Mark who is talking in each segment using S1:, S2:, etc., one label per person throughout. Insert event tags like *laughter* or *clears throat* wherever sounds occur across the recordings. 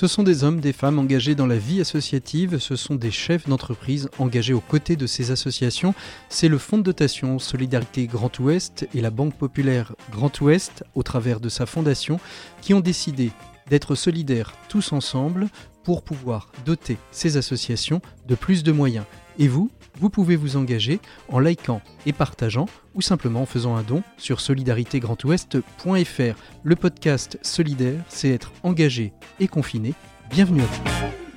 S1: Ce sont des hommes, des femmes engagés dans la vie associative, ce sont des chefs d'entreprise engagés aux côtés de ces associations. C'est le Fonds de dotation Solidarité Grand Ouest et la Banque Populaire Grand Ouest, au travers de sa fondation, qui ont décidé d'être solidaires tous ensemble pour pouvoir doter ces associations de plus de moyens. Et vous, vous pouvez vous engager en likant et partageant ou simplement en faisant un don sur solidaritégrandouest.fr. Le podcast Solidaire, c'est être engagé et confiné. Bienvenue à vous.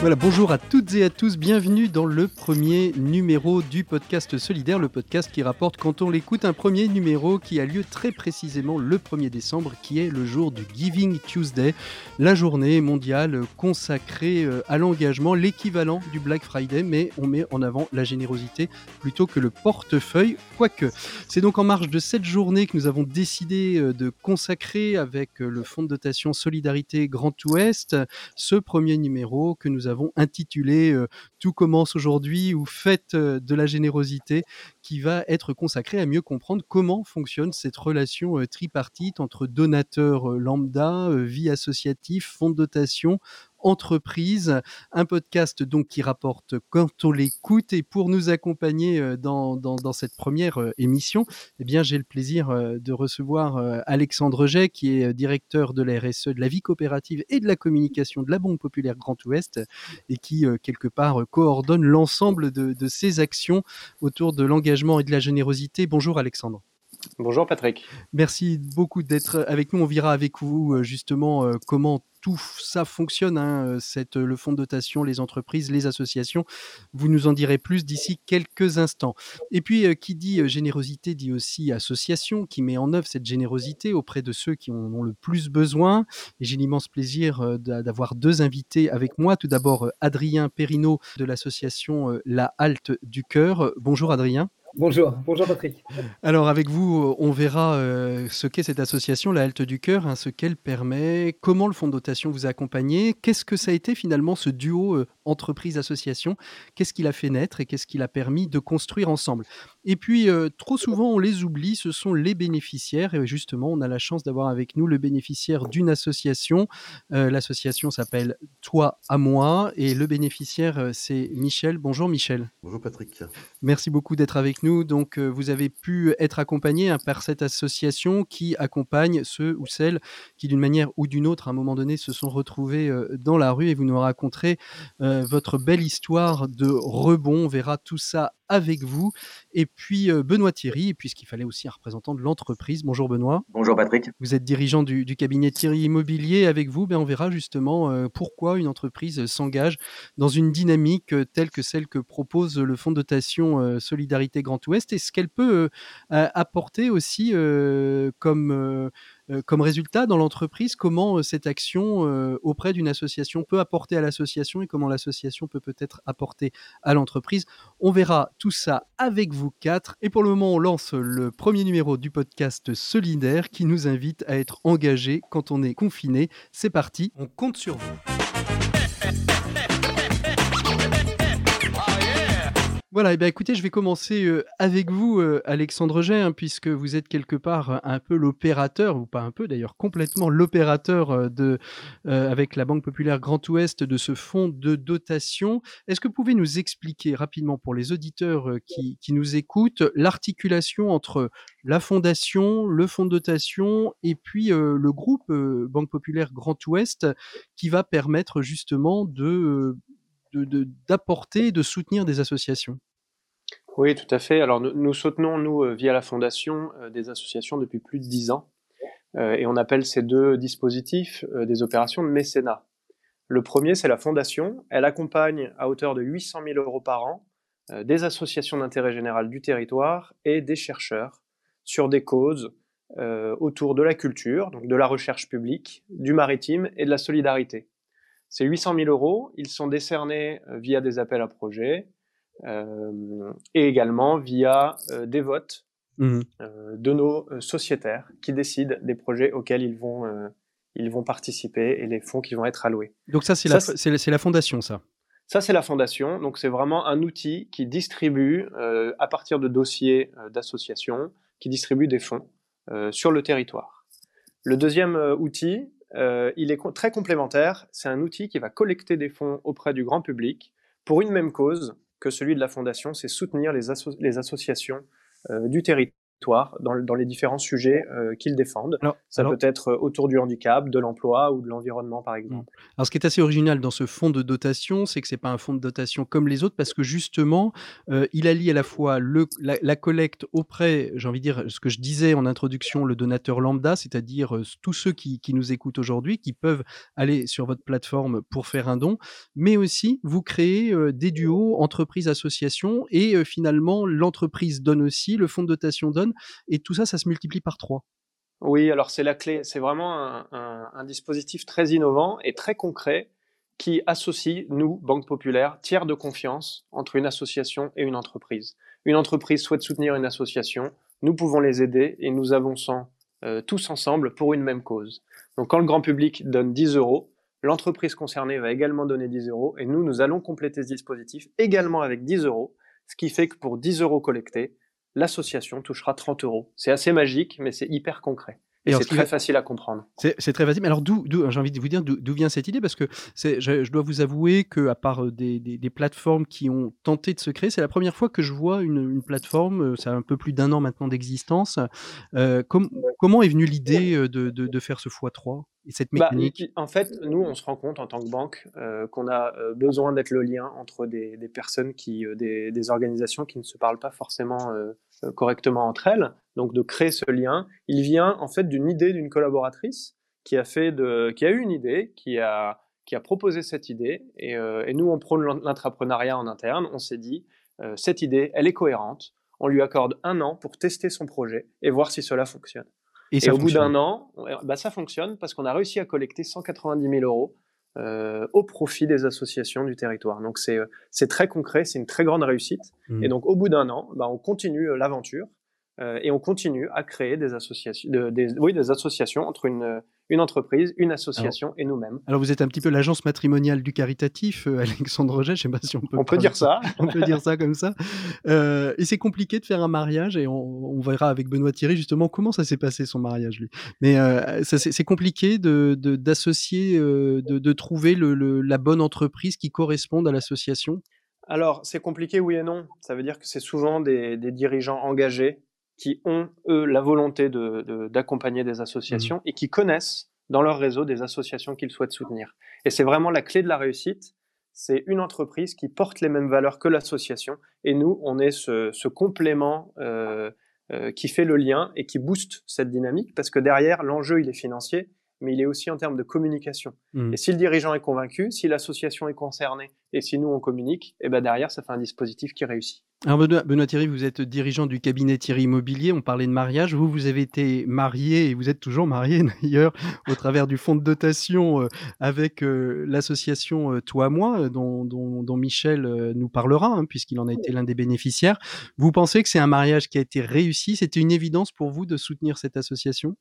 S1: Voilà, bonjour à toutes et à tous, bienvenue dans le premier numéro du podcast Solidaire, le podcast qui rapporte quand on l'écoute un premier numéro qui a lieu très précisément le 1er décembre, qui est le jour du Giving Tuesday, la journée mondiale consacrée euh, à l'engagement, l'équivalent du Black Friday, mais on met en avant la générosité plutôt que le portefeuille, quoique. C'est donc en marge de cette journée que nous avons décidé euh, de consacrer avec euh, le Fonds de dotation Solidarité Grand Ouest ce premier numéro que nous avons intitulé euh, Tout commence aujourd'hui ou Faites euh, de la générosité, qui va être consacré à mieux comprendre comment fonctionne cette relation euh, tripartite entre donateurs lambda, vie associative, fonds de dotation, entreprise, un podcast donc qui rapporte quand on l'écoute et pour nous accompagner euh, dans, cette première euh, émission, eh bien j'ai le plaisir euh, de recevoir Alexandre Jay qui est directeur de la RSE, de la vie coopérative et de la communication de la Banque Populaire Grand Ouest et qui quelque part coordonne l'ensemble de, ces actions autour de l'engagement et de la générosité. Bonjour Alexandre.
S2: Bonjour Patrick.
S1: Merci beaucoup d'être avec nous. On verra avec vous justement comment tout ça fonctionne, hein, euh, le fonds de dotation, les entreprises, les associations. Vous nous en direz plus d'ici quelques instants. Et puis, euh, qui dit euh, générosité dit aussi association, qui met en œuvre cette générosité auprès de ceux qui en ont le plus besoin. Et j'ai l'immense plaisir d'avoir deux invités avec moi. Tout d'abord, Adrien Perrineau de l'association La Halte du Cœur. Bonjour Adrien.
S3: Bonjour, bonjour Patrick.
S1: Alors avec vous, on verra euh, ce qu'est cette association, la Halte du Cœur, hein, ce qu'elle permet, comment le fonds de dotation vous a accompagné, qu'est-ce que ça a été finalement ce duo euh, entreprise-association, qu'est-ce qu'il a fait naître et qu'est-ce qu'il a permis de construire ensemble. Et puis euh, trop souvent on les oublie, ce sont les bénéficiaires et justement on a la chance d'avoir avec nous le bénéficiaire d'une association. L'association s'appelle Toi à moi et le bénéficiaire c'est Michel. Bonjour Michel.
S4: Bonjour Patrick.
S1: Merci beaucoup d'être avec nous donc, euh, vous avez pu être accompagné hein, par cette association qui accompagne ceux ou celles qui, d'une manière ou d'une autre, à un moment donné, se sont retrouvés euh, dans la rue et vous nous raconterez euh, votre belle histoire de rebond. On verra tout ça avec vous. Et puis Benoît Thierry, puisqu'il fallait aussi un représentant de l'entreprise. Bonjour Benoît.
S5: Bonjour Patrick.
S1: Vous êtes dirigeant du, cabinet Thierry Immobilier. Avec vous, ben, on verra justement pourquoi une entreprise s'engage dans une dynamique telle que celle que propose le Fonds de dotation Solidarité Grand Ouest et ce qu'elle peut apporter aussi comme euh, comme résultat dans l'entreprise, comment euh, cette action euh, auprès d'une association peut apporter à l'association et comment l'association peut peut-être apporter à l'entreprise. On verra tout ça avec vous quatre. Et pour le moment, on lance le premier numéro du podcast Solidaire qui nous invite à être engagés quand on est confiné. C'est parti, on compte sur vous. *laughs* Voilà, et bien écoutez, je vais commencer euh, avec vous, euh, Alexandre Gay, hein, puisque vous êtes quelque part euh, un peu l'opérateur, ou pas un peu d'ailleurs, complètement l'opérateur de, avec la Banque Populaire Grand Ouest de ce fonds de dotation. Est-ce que vous pouvez nous expliquer rapidement pour les auditeurs qui, qui nous écoutent l'articulation entre la fondation, le fonds de dotation et puis le groupe Banque Populaire Grand Ouest qui va permettre justement de d'apporter, de, de, soutenir des associations
S2: Oui, tout à fait. Alors nous, soutenons, nous, euh, via la Fondation, euh, des associations depuis plus de dix ans. Euh, et on appelle ces deux dispositifs des opérations de mécénat. Le premier, c'est la Fondation. Elle accompagne à hauteur de 800 000 euros par an des associations d'intérêt général du territoire et des chercheurs sur des causes autour de la culture, donc de la recherche publique, du maritime et de la solidarité. Ces 800 000 euros, ils sont décernés euh, via des appels à projets euh, et également via euh, des votes mmh de nos sociétaires qui décident des projets auxquels ils vont, ils vont participer et les fonds qui vont être alloués.
S1: Donc ça, c'est la, la, fondation, ça
S2: ça, c'est la fondation. Donc, c'est vraiment un outil qui distribue, à partir de dossiers d'associations, qui distribue des fonds sur le territoire. Le deuxième outil, il est très complémentaire. C'est un outil qui va collecter des fonds auprès du grand public pour une même cause que celui de la fondation, c'est soutenir les, associations du territoire dans, les différents sujets euh, qu'ils défendent. ça peut être euh, autour du handicap, de l'emploi ou de l'environnement, par exemple.
S1: Mmh. Alors, ce qui est assez original dans ce fonds de dotation, c'est que c'est pas un fonds de dotation comme les autres, parce que justement, euh, il allie à la fois le, la, collecte auprès, j'ai envie de dire, ce que je disais en introduction, le donateur lambda, c'est-à-dire tous ceux qui, qui nous écoutent aujourd'hui, qui peuvent aller sur votre plateforme pour faire un don, mais aussi vous créez des duos entreprise-association et finalement l'entreprise donne aussi, le fonds de dotation donne et tout ça, ça se multiplie par trois.
S2: Oui, alors c'est la clé. C'est vraiment un, dispositif très innovant et très concret qui associe, nous, Banque Populaire, tiers de confiance entre une association et une entreprise. Une entreprise souhaite soutenir une association, nous pouvons les aider et nous avançons euh, tous ensemble pour une même cause. Donc quand le grand public donne 10 euros, l'entreprise concernée va également donner 10 euros et nous, nous allons compléter ce dispositif également avec 10 euros, ce qui fait que pour 10 euros collectés, l'association touchera 30 euros. C'est assez magique, mais c'est hyper concret. Et, c'est très facile à comprendre.
S1: C'est très facile. Mais alors, d'où, j'ai envie de vous dire d'où vient cette idée? Parce que je, je, dois vous avouer qu'à part euh, des, des, plateformes qui ont tenté de se créer, c'est la première fois que je vois une, plateforme, ça euh, a un peu plus d'un an maintenant d'existence. Euh, comment est venue l'idée de, de, de, faire ce x3 et cette bah,
S2: En fait, nous, on se rend compte en tant que banque qu'on a besoin d'être le lien entre des, des personnes, qui, des, des, organisations qui ne se parlent pas forcément euh, correctement entre elles, donc de créer ce lien, il vient en fait d'une idée d'une collaboratrice qui a fait de, qui a eu une idée, qui a, qui a proposé cette idée, et, euh, et nous on prône l'entrepreneuriat en interne. On s'est dit euh, cette idée, elle est cohérente. On lui accorde un an pour tester son projet et voir si cela fonctionne. Et, au bout d'un an, bah, ça fonctionne parce qu'on a réussi à collecter 190 000 euros euh, au profit des associations du territoire. Donc c'est c'est très concret, c'est une très grande réussite. Mmh. Et donc au bout d'un an, bah, on continue euh, l'aventure euh, et on continue à créer des associations, des, oui, des associations entre une, une entreprise, une association et nous-mêmes.
S1: Alors vous êtes un petit peu l'agence matrimoniale du caritatif, euh, Alexandre Roget, je sais pas si on peut.
S2: On peut dire ça.
S1: on peut dire ça comme ça. Euh, et c'est compliqué de faire un mariage et on, verra avec Benoît Thierry justement comment ça s'est passé son mariage lui. Mais c'est compliqué de d'associer, de, de, trouver le, la bonne entreprise qui corresponde à l'association?
S2: Alors, c'est compliqué, oui et non. Ça veut dire que c'est souvent des, des, dirigeants engagés qui ont, eux, la volonté d'accompagner de, des associations mmh. et qui connaissent dans leur réseau des associations qu'ils souhaitent soutenir. Et c'est vraiment la clé de la réussite. C'est une entreprise qui porte les mêmes valeurs que l'association. Et nous, on est ce, ce complément euh, euh, qui fait le lien et qui booste cette dynamique parce que derrière, l'enjeu, il est financier, mais il est aussi en termes de communication. Mmh. Et si le dirigeant est convaincu, si l'association est concernée et si nous, on communique, et eh ben derrière, ça fait un dispositif qui réussit.
S1: Alors Benoît, Thierry, vous êtes dirigeant du cabinet Thierry Immobilier, on parlait de mariage, vous, vous avez été marié et vous êtes toujours marié *laughs* d'ailleurs au travers du fonds de dotation euh, avec euh, l'association euh, Toi à moi dont, dont, Michel nous parlera hein, puisqu'il en a été l'un des bénéficiaires. Vous pensez que c'est un mariage qui a été réussi? C'était une évidence pour vous de soutenir cette association?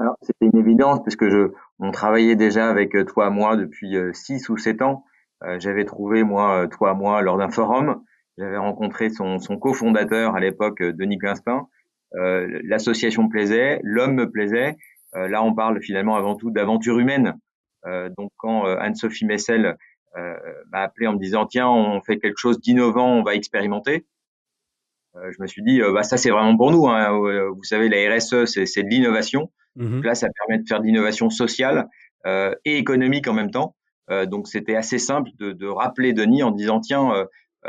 S3: Alors, c'était une évidence puisque je, on travaillait déjà avec toi à moi depuis 6 ou 7 ans. J'avais trouvé, moi, toi à moi, lors d'un forum. J'avais rencontré son, son cofondateur à l'époque, euh, Denis Quinstin. Euh, L'association me plaisait, l'homme me plaisait. Euh, là, on parle finalement avant tout d'aventure humaine. Euh, donc, quand Anne-Sophie Messel m'a appelé en me disant tiens, on fait quelque chose d'innovant, on va expérimenter. je me suis dit bah ça c'est vraiment pour nous. Hein. Vous savez, la RSE c'est de l'innovation. Mmh là, ça permet de faire de l'innovation sociale et économique en même temps. donc c'était assez simple de, de, rappeler Denis en disant tiens, euh,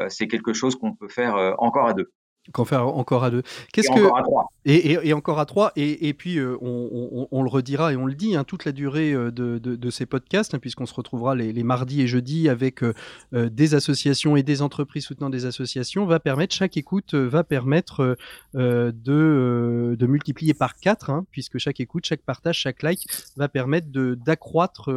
S3: c'est quelque chose qu'on peut faire euh, encore à deux.
S1: Qu'on fait encore à deux. Qu'est-ce
S3: que encore à trois.
S1: Et, et, encore à trois. Et, et puis euh, on, on, le redira et on le dit hein, toute la durée de, de, de ces podcasts, hein, puisqu'on se retrouvera les, les, mardis et jeudis avec euh, des associations et des entreprises soutenant des associations, va permettre chaque écoute va permettre euh, de, de multiplier par quatre, hein, puisque chaque écoute, chaque partage, chaque like va permettre d'accroître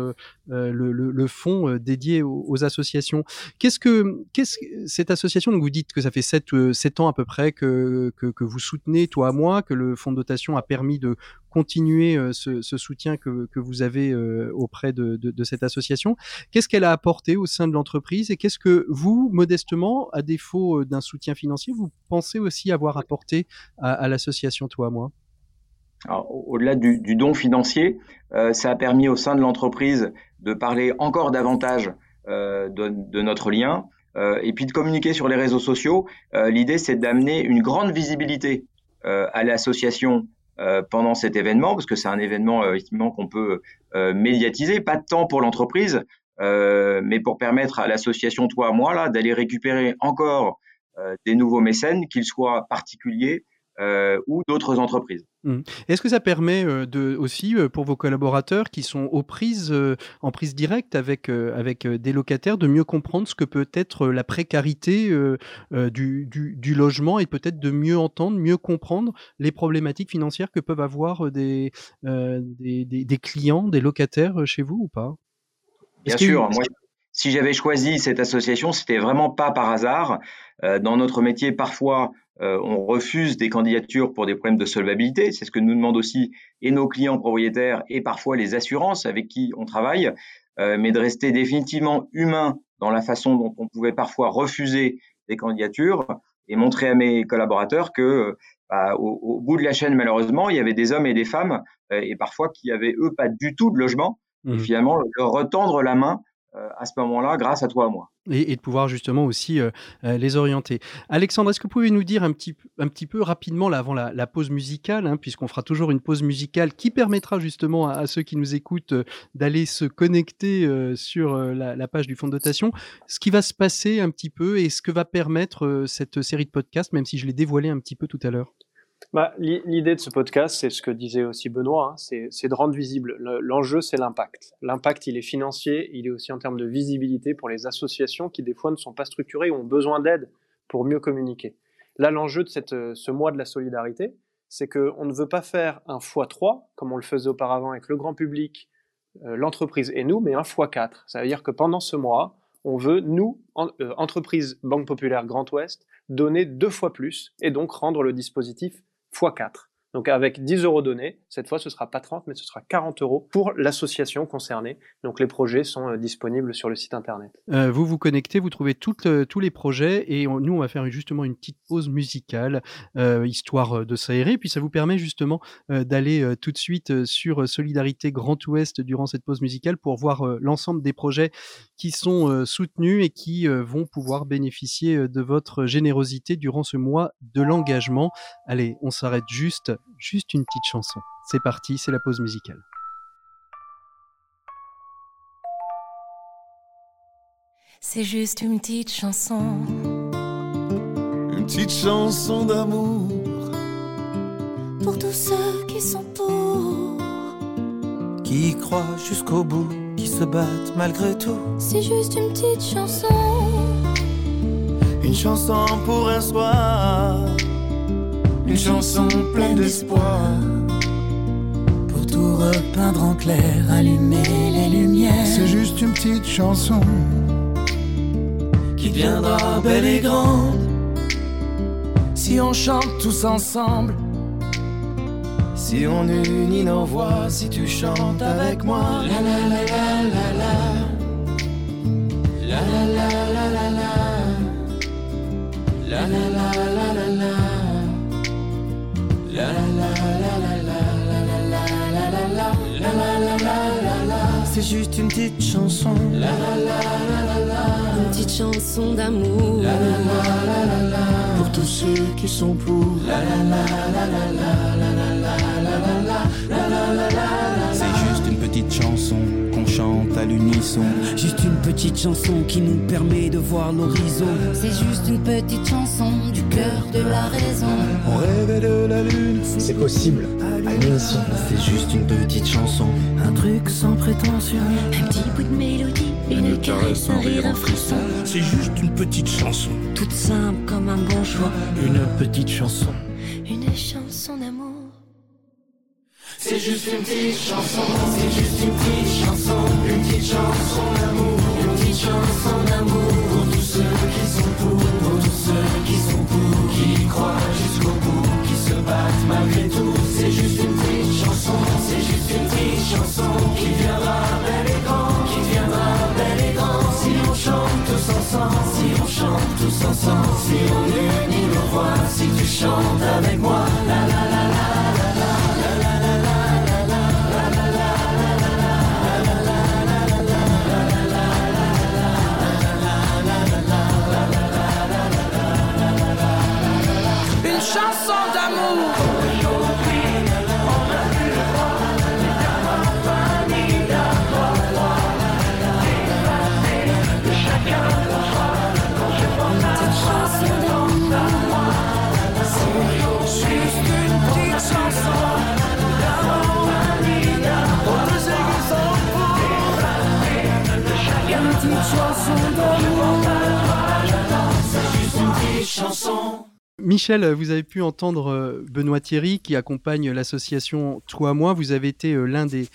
S1: le, le, le, fonds dédié aux, associations. Qu'est-ce que qu'est-ce cette association Donc vous dites que ça fait sept, sept ans à peu près que, vous soutenez, toi à moi, que le fonds de dotation a permis de continuer euh, ce, soutien que, vous avez euh, auprès de, de, cette association. Qu'est-ce qu'elle a apporté au sein de l'entreprise et qu'est-ce que vous, modestement, à défaut euh, d'un soutien financier, vous pensez aussi avoir apporté à, l'association Toi à moi
S3: Au-delà du, don financier, ça a permis au sein de l'entreprise de parler encore davantage de, notre lien et puis de communiquer sur les réseaux sociaux. L'idée, c'est d'amener une grande visibilité à l'association pendant cet événement, parce que c'est un événement effectivement qu'on peut médiatiser, pas de temps pour l'entreprise, euh, mais pour permettre à l'association Toi moi là d'aller récupérer encore euh, des nouveaux mécènes, qu'ils soient particuliers euh, ou d'autres entreprises.
S1: Mmh. Est-ce que ça permet de, aussi pour vos collaborateurs qui sont aux prises, en prise directe avec, avec des locataires de mieux comprendre ce que peut être la précarité du, du, du, logement et peut-être de mieux entendre, mieux comprendre les problématiques financières que peuvent avoir des, des, des, des clients, des locataires chez vous ou pas?
S3: Bien sûr, moi, si j'avais choisi cette association, c'était vraiment pas par hasard. Euh, dans notre métier, parfois, euh, on refuse des candidatures pour des problèmes de solvabilité. C'est ce que nous demandent aussi et nos clients propriétaires et parfois les assurances avec qui on travaille, euh, mais de rester définitivement humain dans la façon dont on pouvait parfois refuser des candidatures et montrer à mes collaborateurs que bah, au, bout de la chaîne, malheureusement, il y avait des hommes et des femmes et parfois qui avaient eux pas du tout de logement et mmh. finalement leur retendre la main à ce moment-là grâce à toi à moi.
S1: Et, de pouvoir justement aussi euh, euh, les orienter. Alexandre, est-ce que vous pouvez nous dire un petit, un petit peu rapidement, avant la, pause musicale, hein, puisqu'on fera toujours une pause musicale qui permettra justement à, ceux qui nous écoutent d'aller se connecter sur la, page du fonds de dotation, ce qui va se passer un petit peu et ce que va permettre cette série de podcasts, même si je l'ai dévoilé un petit peu tout à l'heure?
S2: Bah, L'idée de ce podcast, c'est ce que disait aussi Benoît, hein, c'est de rendre visible. L'enjeu, c'est l'impact. L'impact, il est financier, il est aussi en termes de visibilité pour les associations qui, des fois, ne sont pas structurées ou ont besoin d'aide pour mieux communiquer. Là, l'enjeu de ce mois de la solidarité, c'est qu'on ne veut pas faire un x3, comme on le faisait auparavant avec le grand public, euh, l'entreprise et nous, mais un x4. Ça veut dire que pendant ce mois, on veut, nous, euh, entreprise Banque Populaire Grand Ouest, donner deux fois plus et donc rendre le dispositif x4. Donc avec 10 euros donnés, cette fois ce sera pas 30 mais ce sera 40 euros pour l'association concernée. Donc les projets sont euh, disponibles sur le site internet.
S1: Euh, vous vous connectez, vous trouvez euh, tous les projets et nous on va faire justement une petite pause musicale histoire de s'aérer. Puis ça vous permet justement d'aller tout de suite sur Solidarité Grand Ouest durant cette pause musicale pour voir l'ensemble des projets qui sont soutenus et qui vont pouvoir bénéficier de votre générosité durant ce mois de l'engagement. Allez, on s'arrête juste juste une petite chanson. C'est parti, c'est la pause musicale.
S4: C'est juste une petite chanson.
S5: Une petite chanson d'amour.
S4: Pour tous ceux qui sont pour.
S5: Qui y croient jusqu'au bout, qui se battent malgré tout.
S4: C'est juste une petite chanson.
S5: Une chanson pour un soir une chanson pleine d'espoir.
S4: Pour tout repeindre en clair, allumer les lumières.
S5: C'est juste une petite chanson qui deviendra belle et grande. Si on chante tous ensemble, si on unit nos voix, si tu chantes avec moi. La la la la la la. La la la la la la. La la la la la la. C'est juste une petite chanson.
S4: Une petite chanson d'amour.
S5: Pour tous ceux qui sont pour.
S6: C'est Juste une petite chanson
S7: qui nous permet de voir l'horizon.
S4: C'est juste une petite chanson du cœur de la raison.
S5: On rêvait de la lune.
S8: C'est possible à l'unisson.
S6: C'est juste une petite chanson.
S7: Un truc sans prétention.
S4: Un petit bout de mélodie. Une caresse, un rire, un frisson.
S5: C'est juste une petite chanson.
S4: Toute simple comme un bon choix.
S5: Une petite chanson.
S4: Une chanson.
S5: C'est juste une petite chanson, c'est juste une petite chanson, une petite chanson d'amour, une petite chanson d'amour pour tous ceux qui sont pour, pour tous ceux qui sont pour, qui croient jusqu'au bout, qui se battent malgré tout. C'est juste une petite chanson, c'est juste une petite chanson qui viendra belle et grande, qui viendra belle et grande. Si on chante tous ensemble, si on chante tous ensemble, si on unit nos voix, si tu chantes avec moi,
S1: Michel, vous avez pu entendre euh, Benoît Thierry qui accompagne l'association Toi moi. Vous avez été euh, l'un des,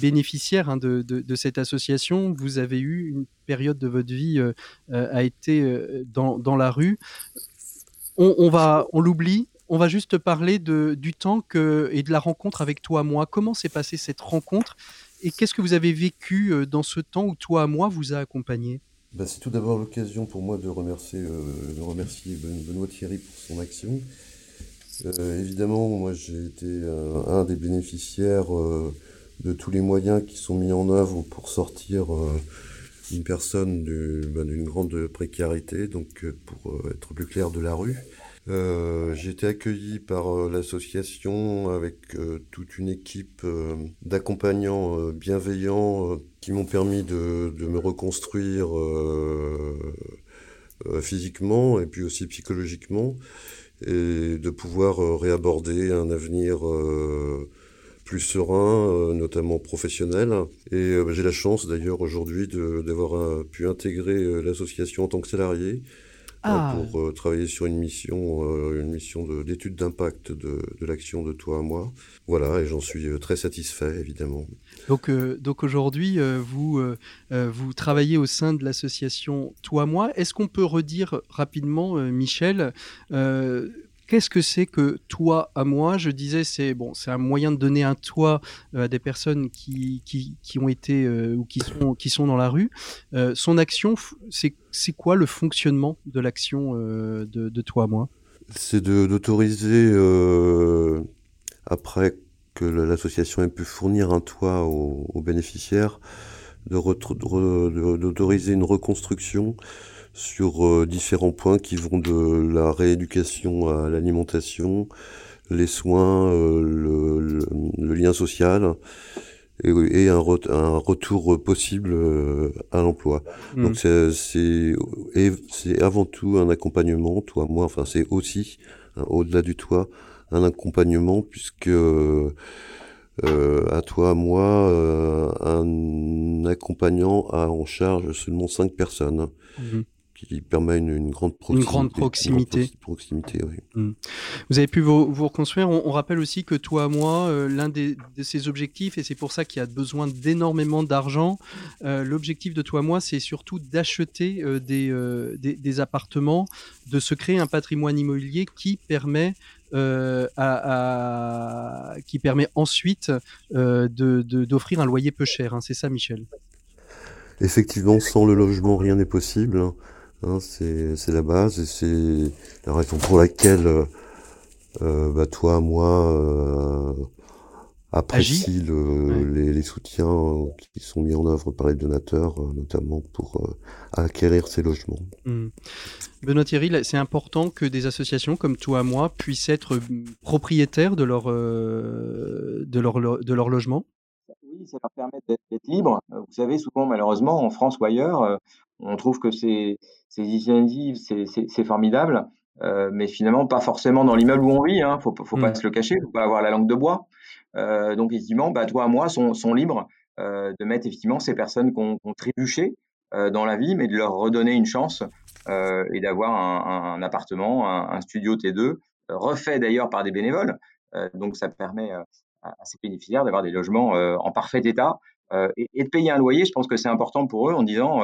S1: bénéficiaires hein, de, cette association. Vous avez eu une période de votre vie euh, a été dans, la rue. On, va, on l'oublie. On va juste parler du temps et de la rencontre avec Toi moi. Comment s'est passée cette rencontre et qu'est-ce que vous avez vécu dans ce temps où Toi moi vous a accompagné?
S9: Bah, c'est tout d'abord l'occasion pour moi de remercier, euh, remercier Benoît Thierry pour son action. Euh, évidemment, moi j'ai été euh, un des bénéficiaires de tous les moyens qui sont mis en œuvre pour sortir une personne bah, d'une grande précarité, donc pour être plus clair de la rue. Euh, j'ai été accueilli par euh, l'association avec euh, toute une équipe d'accompagnants bienveillants qui m'ont permis de, de, me reconstruire physiquement et puis aussi psychologiquement et de pouvoir réaborder un avenir plus serein, notamment professionnel. Et j'ai la chance d'ailleurs aujourd'hui d'avoir pu intégrer l'association en tant que salarié ah. pour euh, travailler sur une mission, euh, une mission d'étude d'impact de, de l'action de toi à moi. Voilà, et j'en suis euh, très satisfait, évidemment.
S1: Donc, donc aujourd'hui, vous, vous travaillez au sein de l'association Toi à moi. Est-ce qu'on peut redire rapidement, Michel, Qu'est-ce que c'est que toi à moi? Je disais, c'est bon, c'est un moyen de donner un toit euh, à des personnes qui, qui, qui ont été euh, ou qui sont, qui sont dans la rue. Euh, son action, c'est, quoi le fonctionnement de l'action de, de, toi à moi?
S9: C'est d'autoriser, après que l'association ait pu fournir un toit aux, bénéficiaires, d'autoriser une reconstruction sur euh, différents points qui vont de la rééducation à l'alimentation, les soins, euh, le, lien social et, un, un, retour possible euh, à l'emploi. Mmh. Donc c'est c'est avant tout un accompagnement, toi, moi, enfin c'est aussi hein, au-delà du toit un accompagnement puisque euh, à toi, à moi, un accompagnant a en charge seulement cinq personnes. Mmh qui permet une, grande proximité.
S1: Une grande proximité.
S9: proximité oui.
S1: Hmm. Vous avez pu vous, reconstruire. On, rappelle aussi que toi, moi, euh, l'un de ces objectifs, et c'est pour ça qu'il y a besoin d'énormément d'argent, euh, l'objectif de toi, moi, c'est surtout d'acheter euh, des, des, appartements, de se créer un patrimoine immobilier qui permet à, qui permet ensuite d'offrir de, un loyer peu cher. Hein. C'est ça, Michel?
S9: Effectivement, sans le logement, rien n'est possible. Hein. C'est la base et c'est la raison pour laquelle euh, euh bah, toi, moi, euh, apprécie le, les, les, soutiens qui sont mis en œuvre par les donateurs, euh, notamment pour euh, acquérir ces logements.
S1: Mmh. Benoît Thierry, c'est important que des associations comme toi, moi, puissent être propriétaires de leur, de leur, de leur logement?
S3: Oui, ça leur permet d'être libres. Vous savez, souvent, malheureusement, en France ou ailleurs, on trouve que c'est ces initiatives, c'est formidable, euh, mais finalement pas forcément dans l'immeuble où on vit. Hein, faut, faut pas mm. se le cacher, faut pas avoir la langue de bois. Euh, donc effectivement, bah, toi, moi, sont, sont libres euh, de mettre effectivement ces personnes qui ont, trébuché dans la vie, mais de leur redonner une chance et d'avoir un, appartement, un, studio T2 refait d'ailleurs par des bénévoles. donc ça permet à, ces bénéficiaires d'avoir des logements en parfait état et, et, de payer un loyer. Je pense que c'est important pour eux en disant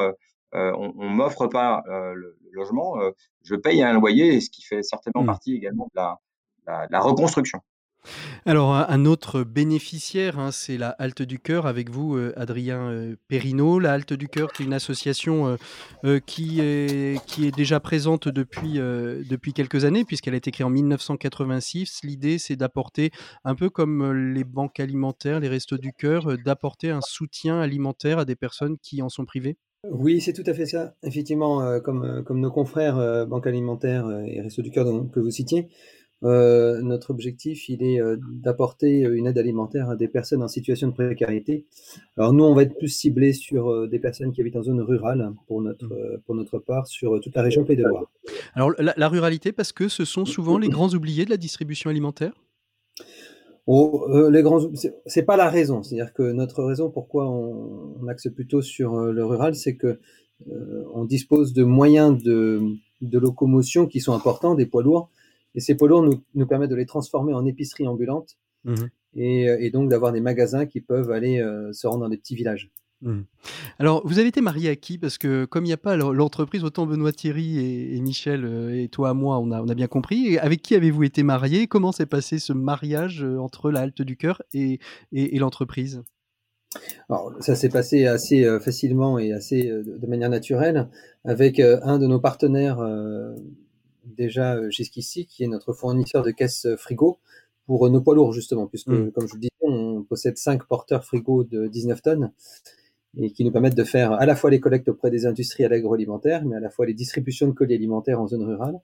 S3: euh, on, on m'offre pas euh, le, logement, euh, je paye un loyer, ce qui fait certainement mmh. partie également de la, reconstruction.
S1: Alors, un autre bénéficiaire, hein, c'est la Halte du Cœur, avec vous, Adrien Perrineau. La Halte du Cœur, qui est une association qui, est, qui est déjà présente depuis, depuis quelques années, puisqu'elle a été créée en 1986. L'idée, c'est d'apporter, un peu comme les banques alimentaires, les restos du Cœur, d'apporter un soutien alimentaire à des personnes qui en sont privées.
S10: Oui, c'est tout à fait ça. Effectivement, euh, comme, euh, comme nos confrères euh, Banque Alimentaire et Restos du Cœur que vous citiez, notre objectif, il est d'apporter une aide alimentaire à des personnes en situation de précarité. Alors nous, on va être plus ciblé sur des personnes qui habitent en zone rurale, pour notre, mmh. pour notre part, sur toute la région Pays de Loire.
S1: Alors la ruralité, parce que ce sont souvent *clears throat* les grands oubliés de la distribution alimentaire?
S10: Euh, les grands, c'est pas la raison. C'est-à-dire que notre raison pourquoi on, axe plutôt sur euh, le rural, c'est que euh, on dispose de moyens de, de locomotion qui sont importants, des poids lourds. Et ces poids lourds nous, nous permettent de les transformer en épicerie ambulante
S1: Mmh.
S10: et, et donc d'avoir des magasins qui peuvent aller euh, se rendre dans des petits villages.
S1: Mmh. Alors, vous avez été marié à qui? Parce que comme il n'y a pas l'en- l'entreprise, autant Benoît Thierry et, et Michel euh, et toi, moi, on a, on a bien compris. Et avec qui avez-vous été marié? Comment s'est passé ce mariage euh, entre la Halte du Cœur et, et- et l'entreprise?
S10: Alors, ça s'est passé assez euh, facilement et assez euh, de manière naturelle avec euh, un de nos partenaires euh, déjà euh, jusqu'ici, qui est notre fournisseur de caisses frigo pour euh, nos poids lourds justement, puisque
S1: Mm.
S10: comme je vous le disais, on possède cinq porteurs frigo de 19 tonnes et qui nous permettent de faire à la fois les collectes auprès des industriels agroalimentaires, mais à la fois les distributions de colis alimentaires en zone rurale.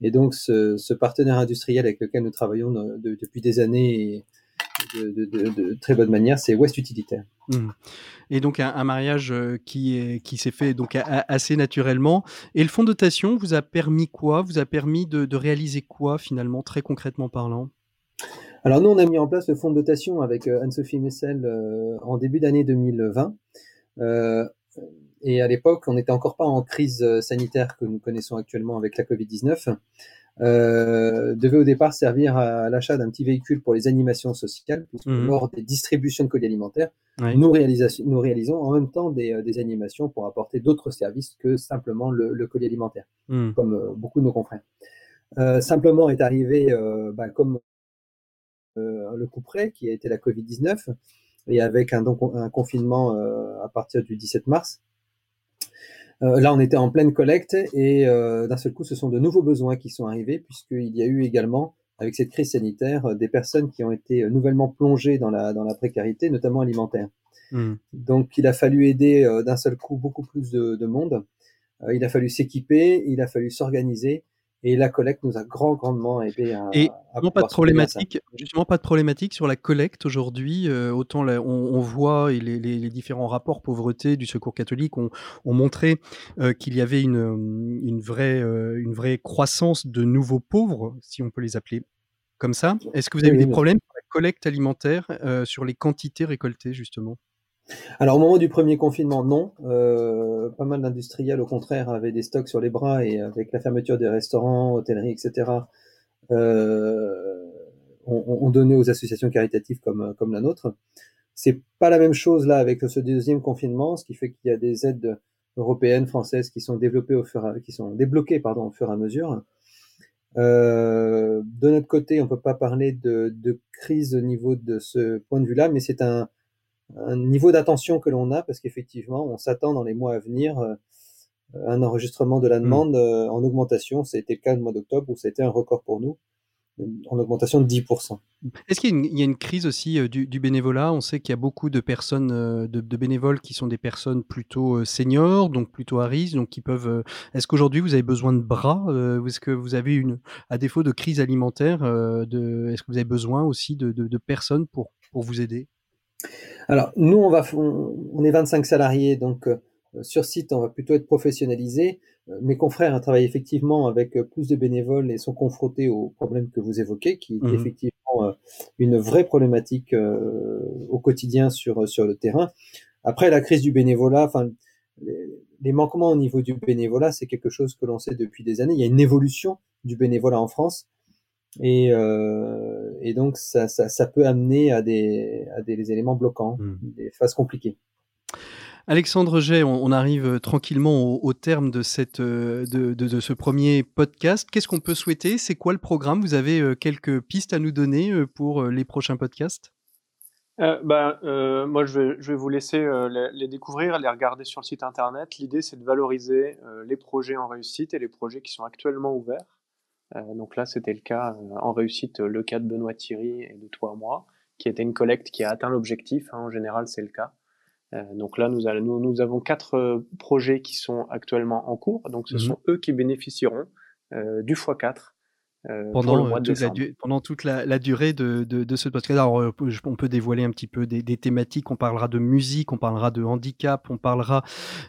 S10: Et donc, ce, ce partenaire industriel avec lequel nous travaillons euh, de- depuis des années de, de- très bonne manière, c'est West Utilitaire.
S1: Mmh. Et donc un, un mariage euh, qui est qui s'est fait donc a- a- assez naturellement. Et le fonds de dotation vous a permis quoi? Vous a permis de, réaliser quoi finalement, très concrètement parlant?
S10: Alors nous, on a mis en place le fonds de dotation avec euh, Anne-Sophie Messel euh, en début d'année 2020. Euh, et à l'époque, on n'était encore pas en crise euh, sanitaire que nous connaissons actuellement avec la Covid-19. Euh, devait au départ servir à, l'achat d'un petit véhicule pour les animations sociales, puisque
S1: Mhm.
S10: lors des distributions de colis alimentaires, nous, réalisons en même temps des, des animations pour apporter d'autres services que simplement le, le colis alimentaire
S1: Mmh.
S10: comme euh, beaucoup de nos confrères. Euh, simplement est arrivé, bah, comme le coup près, qui a été la Covid-19, et avec un, donc, un confinement euh, à partir du 17 mars. Euh, là, on était en pleine collecte et euh, d'un seul coup, ce sont de nouveaux besoins qui sont arrivés, puisqu'il y a eu également, avec cette crise sanitaire, des personnes qui ont été nouvellement plongées dans la, dans la précarité, notamment alimentaire.
S1: Mmh.
S10: Donc, il a fallu aider euh, d'un seul coup beaucoup plus de, de monde. Euh, il a fallu s'équiper, il a fallu s'organiser, et la collecte nous a grand, grandement aidé à.
S1: Et
S10: à
S1: non, pas de problématique, justement pas de problématique sur la collecte aujourd'hui. euh, autant la- on, on voit et les, les- les différents rapports pauvreté du Secours catholique ont, ont montré euh, qu'il y avait une, une, vraie, euh, une vraie croissance de nouveaux pauvres, si on peut les appeler comme ça. Est-ce que vous avez
S10: Oui,
S1: des
S10: oui.
S1: problèmes sur la collecte alimentaire, sur les quantités récoltées justement?
S10: Alors, au moment du premier confinement, non. Euh, pas mal d'industriels, au contraire, avaient des stocks sur les bras et avec la fermeture des restaurants, hôtelleries, etc., euh, on, on donnait aux associations caritatives comme, comme la nôtre. C'est pas la même chose là avec ce deuxième confinement, ce qui fait qu'il y a des aides européennes, françaises qui sont développées au fur qui sont débloquées pardon, au fur et à mesure. Euh, de notre côté, on peut pas parler de, de crise au niveau de ce point de vue-là, mais c'est un, un niveau d'attention que l'on a parce qu'effectivement, on s'attend dans les mois à venir euh, à un enregistrement de la demande euh, en augmentation. C'était le cas le mois d'octobre où c'était un record pour nous, en augmentation de 10%.
S1: Est-ce qu'il y, a une- il y a une crise aussi euh, du, du bénévolat? On sait qu'il y a beaucoup de personnes, euh, de, de bénévoles qui sont des personnes plutôt euh, seniors, donc plutôt à risque, donc qui peuvent. Est-ce qu'aujourd'hui vous avez besoin de bras Est-ce que vous avez une, à défaut de crise alimentaire, de, est-ce que vous avez besoin aussi de, de- de personnes pour, pour vous aider?
S10: Alors, nous, on, va, on, est 25 salariés, donc euh, sur site, on va plutôt être professionnalisé. Euh, Mes confrères travaillent effectivement avec euh, plus de bénévoles et sont confrontés aux problèmes que vous évoquez, qui est
S1: Mhm.
S10: effectivement une vraie problématique au quotidien sur, sur le terrain. Après, la crise du bénévolat, enfin, les, les manquements au niveau du bénévolat, c'est quelque chose que l'on sait depuis des années. Il y a une évolution du bénévolat en France. Et, euh, et donc, ça, ça, ça peut amener à des, à des éléments bloquants,
S1: Mhm.
S10: des phases compliquées.
S1: Alexandre Jay, on, on arrive tranquillement au, au terme de, cette, euh, de, de- de ce premier podcast. Qu'est-ce qu'on peut souhaiter? C'est quoi le programme? Vous avez euh, quelques pistes à nous donner euh, pour les prochains podcasts?
S2: Euh, bah, euh, moi, je vais, je vais vous laisser euh, les, les découvrir, les regarder sur le site internet. L'idée, c'est de valoriser euh, les projets en réussite et les projets qui sont actuellement ouverts. Euh, donc là, c'était le cas euh, en réussite, euh, le cas de Benoît Thierry et de toi, moi, qui était une collecte qui a atteint l'objectif. hein, en général, c'est le cas. Euh, donc là, nous, nous, nous avons quatre projets qui sont actuellement en cours. Donc ce
S1: Mhm.
S2: sont eux qui bénéficieront euh, du x4 Euh,
S1: pendant, toute la, pendant toute la, durée de, de, de, ce podcast. Alors, euh, on peut dévoiler un petit peu des, des, thématiques. On parlera de musique, on parlera de handicap, on parlera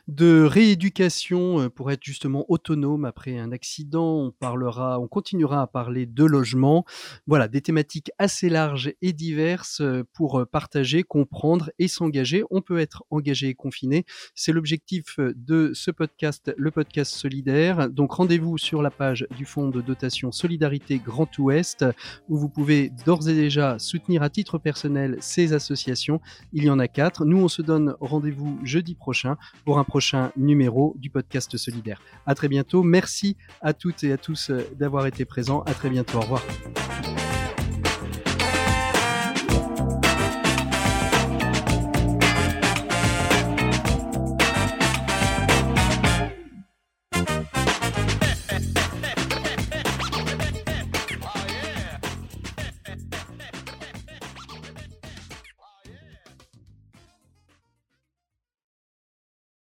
S1: de rééducation euh, pour être justement autonome après un accident. On parlera, on continuera à parler de logement. Voilà, des thématiques assez larges et diverses pour partager, comprendre et s'engager. On peut être engagé et confiné. C'est l'objectif de ce podcast, le podcast solidaire. Donc, rendez-vous sur la page du Fonds de dotation solidaire Grand Ouest, où vous pouvez d'ores et déjà soutenir à titre personnel ces associations. Il y en a quatre. Nous, on se donne rendez-vous jeudi prochain pour un prochain numéro du podcast solidaire. À très bientôt. Merci à toutes et à tous d'avoir été présents. À très bientôt. Au revoir.